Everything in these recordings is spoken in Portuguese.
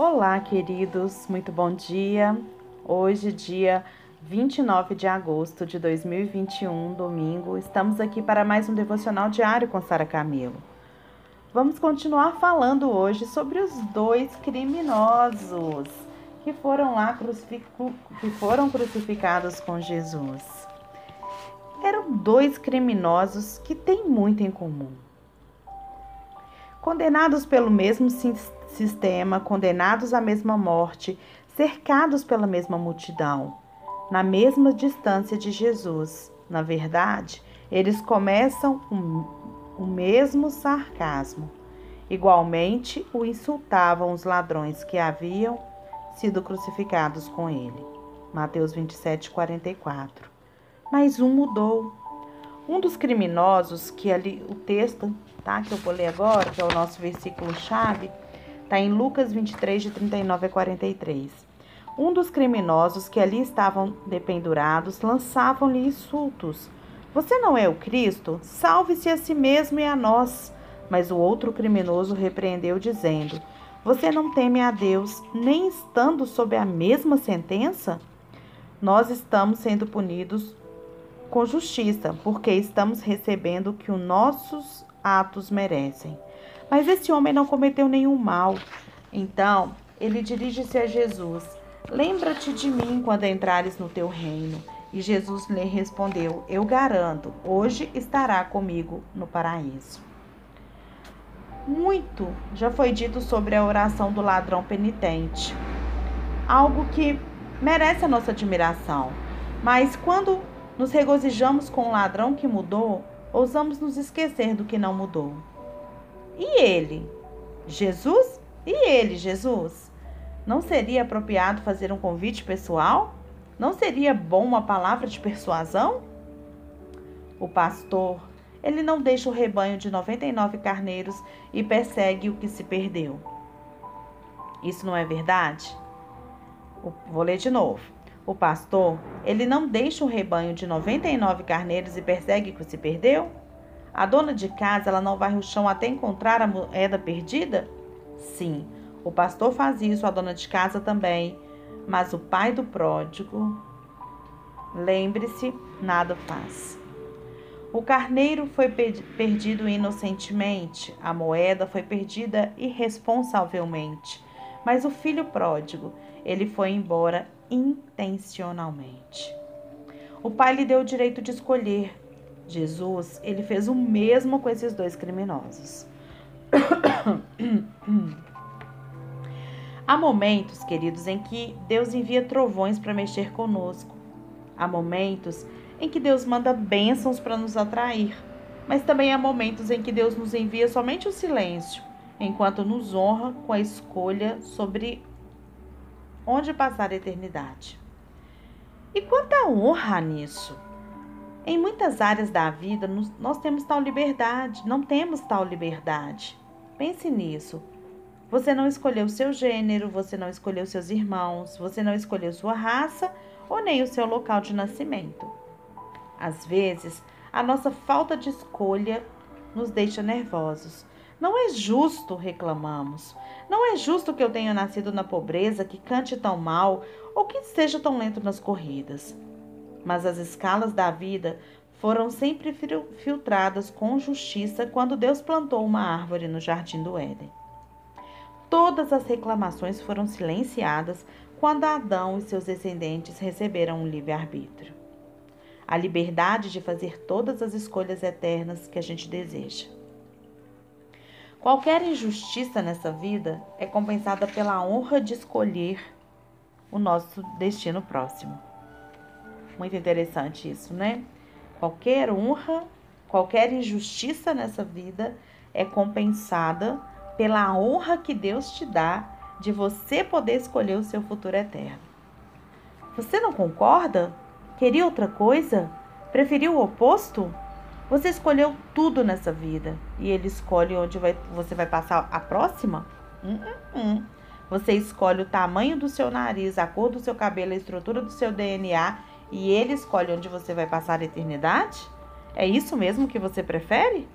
Olá, queridos, muito bom dia. Hoje, dia 29 de agosto de 2021, domingo, estamos aqui para mais um devocional diário com Sara Camilo. Vamos continuar falando hoje sobre os dois criminosos que foram lá que foram crucificados com Jesus. Eram dois criminosos que têm muito em comum. Condenados pelo mesmo sistema, condenados à mesma morte, cercados pela mesma multidão, na mesma distância de Jesus. Na verdade, eles começam o, o mesmo sarcasmo. Igualmente, o insultavam os ladrões que haviam sido crucificados com ele. Mateus 27, 44. Mas um mudou. Um dos criminosos, que ali o texto tá, que eu vou ler agora, que é o nosso versículo chave, Está em Lucas 23, de 39 a 43. Um dos criminosos que ali estavam dependurados lançavam-lhe insultos. Você não é o Cristo? Salve-se a si mesmo e a nós. Mas o outro criminoso repreendeu, dizendo: Você não teme a Deus, nem estando sob a mesma sentença? Nós estamos sendo punidos com justiça, porque estamos recebendo o que os nossos atos merecem. Mas esse homem não cometeu nenhum mal. Então, ele dirige-se a Jesus: Lembra-te de mim quando entrares no teu reino. E Jesus lhe respondeu: Eu garanto, hoje estará comigo no paraíso. Muito já foi dito sobre a oração do ladrão penitente, algo que merece a nossa admiração. Mas quando nos regozijamos com o ladrão que mudou, ousamos nos esquecer do que não mudou. E ele? Jesus? E ele, Jesus? Não seria apropriado fazer um convite pessoal? Não seria bom uma palavra de persuasão? O pastor, ele não deixa o rebanho de 99 carneiros e persegue o que se perdeu. Isso não é verdade? Vou ler de novo. O pastor, ele não deixa o rebanho de 99 carneiros e persegue o que se perdeu? A dona de casa, ela não vai no chão até encontrar a moeda perdida? Sim, o pastor faz isso, a dona de casa também. Mas o pai do pródigo, lembre-se, nada faz. O carneiro foi perdido inocentemente, a moeda foi perdida irresponsavelmente. Mas o filho pródigo, ele foi embora intencionalmente. O pai lhe deu o direito de escolher Jesus, ele fez o mesmo com esses dois criminosos. Há momentos, queridos, em que Deus envia trovões para mexer conosco. Há momentos em que Deus manda bênçãos para nos atrair. Mas também há momentos em que Deus nos envia somente o silêncio, enquanto nos honra com a escolha sobre onde passar a eternidade. E quanta honra nisso! Em muitas áreas da vida, nós temos tal liberdade, não temos tal liberdade. Pense nisso. Você não escolheu seu gênero, você não escolheu seus irmãos, você não escolheu sua raça ou nem o seu local de nascimento. Às vezes, a nossa falta de escolha nos deixa nervosos. Não é justo, reclamamos. Não é justo que eu tenha nascido na pobreza, que cante tão mal ou que seja tão lento nas corridas mas as escalas da vida foram sempre filtradas com justiça quando Deus plantou uma árvore no jardim do Éden. Todas as reclamações foram silenciadas quando Adão e seus descendentes receberam um livre-arbítrio. A liberdade de fazer todas as escolhas eternas que a gente deseja. Qualquer injustiça nessa vida é compensada pela honra de escolher o nosso destino próximo. Muito interessante isso, né? Qualquer honra, qualquer injustiça nessa vida é compensada pela honra que Deus te dá de você poder escolher o seu futuro eterno. Você não concorda? Queria outra coisa? Preferiu o oposto? Você escolheu tudo nessa vida e ele escolhe onde vai, você vai passar a próxima? Hum, hum, hum. Você escolhe o tamanho do seu nariz, a cor do seu cabelo, a estrutura do seu DNA e ele escolhe onde você vai passar a eternidade? É isso mesmo que você prefere?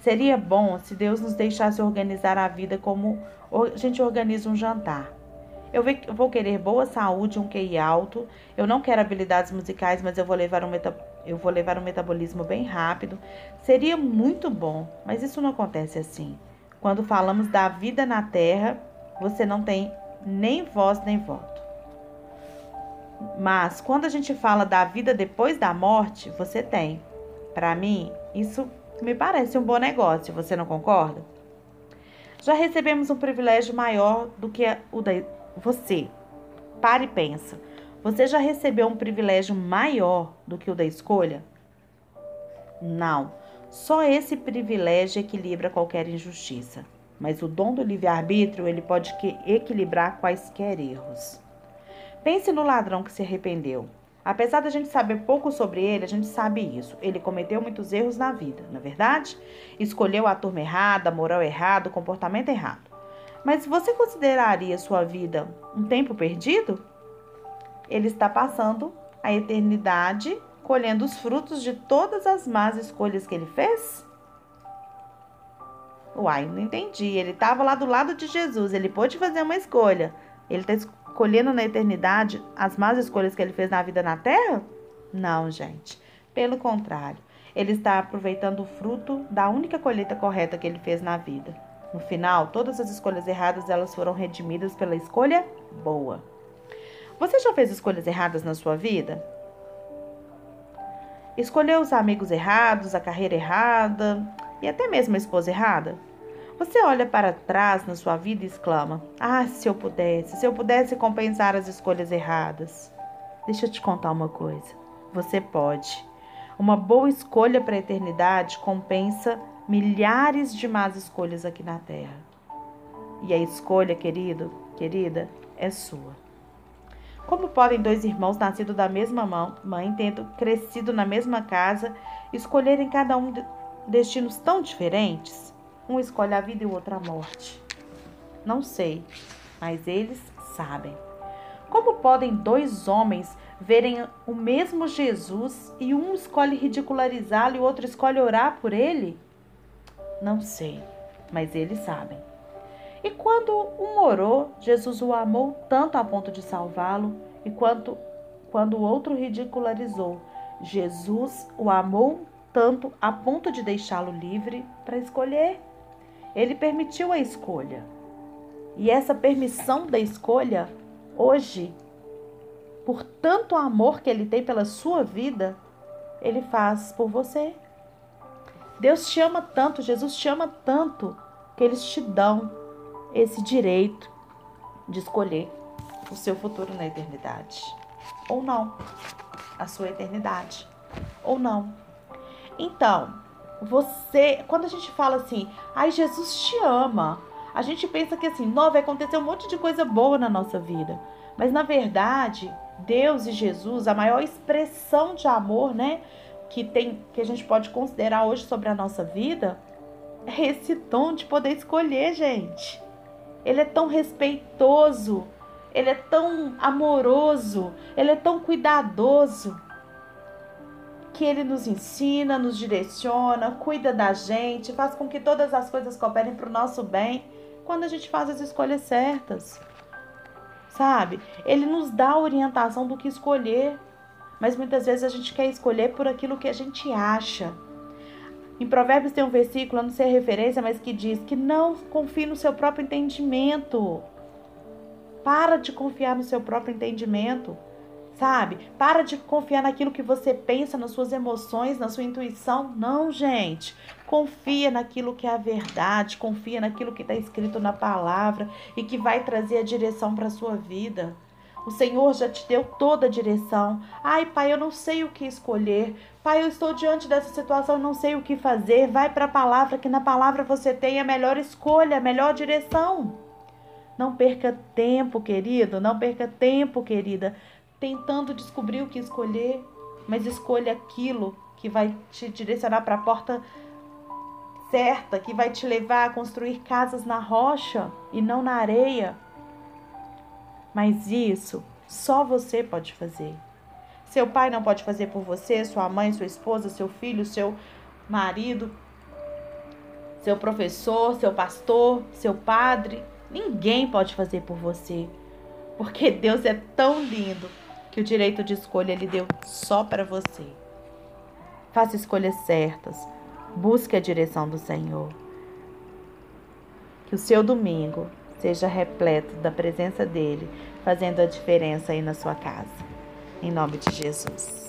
Seria bom se Deus nos deixasse organizar a vida como a gente organiza um jantar. Eu vou querer boa saúde, um QI alto. Eu não quero habilidades musicais, mas eu vou levar um, meta, eu vou levar um metabolismo bem rápido. Seria muito bom, mas isso não acontece assim. Quando falamos da vida na Terra, você não tem nem voz nem voto. Mas quando a gente fala da vida depois da morte, você tem. Para mim, isso me parece um bom negócio, você não concorda? Já recebemos um privilégio maior do que o da você. Pare e pensa. Você já recebeu um privilégio maior do que o da escolha? Não. Só esse privilégio equilibra qualquer injustiça. Mas o dom do livre-arbítrio, ele pode equilibrar quaisquer erros. Pense no ladrão que se arrependeu. Apesar da gente saber pouco sobre ele, a gente sabe isso. Ele cometeu muitos erros na vida, na é verdade? Escolheu a turma errada, a moral errada, o comportamento errado. Mas você consideraria sua vida um tempo perdido? Ele está passando a eternidade colhendo os frutos de todas as más escolhas que ele fez? Uai, não entendi. Ele estava lá do lado de Jesus, ele pôde fazer uma escolha. Ele está colhendo na eternidade as más escolhas que ele fez na vida na terra? Não, gente. Pelo contrário, ele está aproveitando o fruto da única colheita correta que ele fez na vida. No final, todas as escolhas erradas elas foram redimidas pela escolha boa. Você já fez escolhas erradas na sua vida? Escolheu os amigos errados, a carreira errada e até mesmo a esposa errada? Você olha para trás na sua vida e exclama: Ah, se eu pudesse, se eu pudesse compensar as escolhas erradas. Deixa eu te contar uma coisa: você pode. Uma boa escolha para a eternidade compensa milhares de más escolhas aqui na Terra. E a escolha, querido, querida, é sua. Como podem dois irmãos nascidos da mesma mãe, tendo crescido na mesma casa, escolherem cada um destinos tão diferentes? Um escolhe a vida e o outro a morte. Não sei, mas eles sabem. Como podem dois homens verem o mesmo Jesus e um escolhe ridicularizá-lo e o outro escolhe orar por ele? Não sei, mas eles sabem. E quando um orou, Jesus o amou tanto a ponto de salvá-lo, e quanto quando o outro ridicularizou, Jesus o amou tanto a ponto de deixá-lo livre para escolher. Ele permitiu a escolha. E essa permissão da escolha, hoje, por tanto amor que ele tem pela sua vida, ele faz por você. Deus te ama tanto, Jesus te ama tanto, que eles te dão esse direito de escolher o seu futuro na eternidade. Ou não. A sua eternidade. Ou não. Então, você, quando a gente fala assim, ai, Jesus te ama, a gente pensa que assim, não, vai acontecer um monte de coisa boa na nossa vida. Mas na verdade, Deus e Jesus, a maior expressão de amor, né, que tem que a gente pode considerar hoje sobre a nossa vida, é esse dom de poder escolher, gente. Ele é tão respeitoso, ele é tão amoroso, ele é tão cuidadoso que Ele nos ensina, nos direciona, cuida da gente, faz com que todas as coisas cooperem para o nosso bem quando a gente faz as escolhas certas. Sabe? Ele nos dá a orientação do que escolher, mas muitas vezes a gente quer escolher por aquilo que a gente acha. Em Provérbios tem um versículo, eu não sei a referência, mas que diz que não confie no seu próprio entendimento. Para de confiar no seu próprio entendimento sabe? Para de confiar naquilo que você pensa, nas suas emoções, na sua intuição. Não, gente. Confia naquilo que é a verdade, confia naquilo que está escrito na palavra e que vai trazer a direção para a sua vida. O Senhor já te deu toda a direção. Ai, pai, eu não sei o que escolher. Pai, eu estou diante dessa situação, não sei o que fazer. Vai para a palavra, que na palavra você tem a melhor escolha, a melhor direção. Não perca tempo, querido, não perca tempo, querida, tentando descobrir o que escolher, mas escolha aquilo que vai te direcionar para a porta certa, que vai te levar a construir casas na rocha e não na areia. Mas isso só você pode fazer. Seu pai não pode fazer por você, sua mãe, sua esposa, seu filho, seu marido. seu professor, seu pastor, seu padre, ninguém pode fazer por você. Porque Deus é tão lindo que o direito de escolha ele deu só para você. Faça escolhas certas. Busque a direção do Senhor. Que o seu domingo seja repleto da presença dele, fazendo a diferença aí na sua casa. Em nome de Jesus.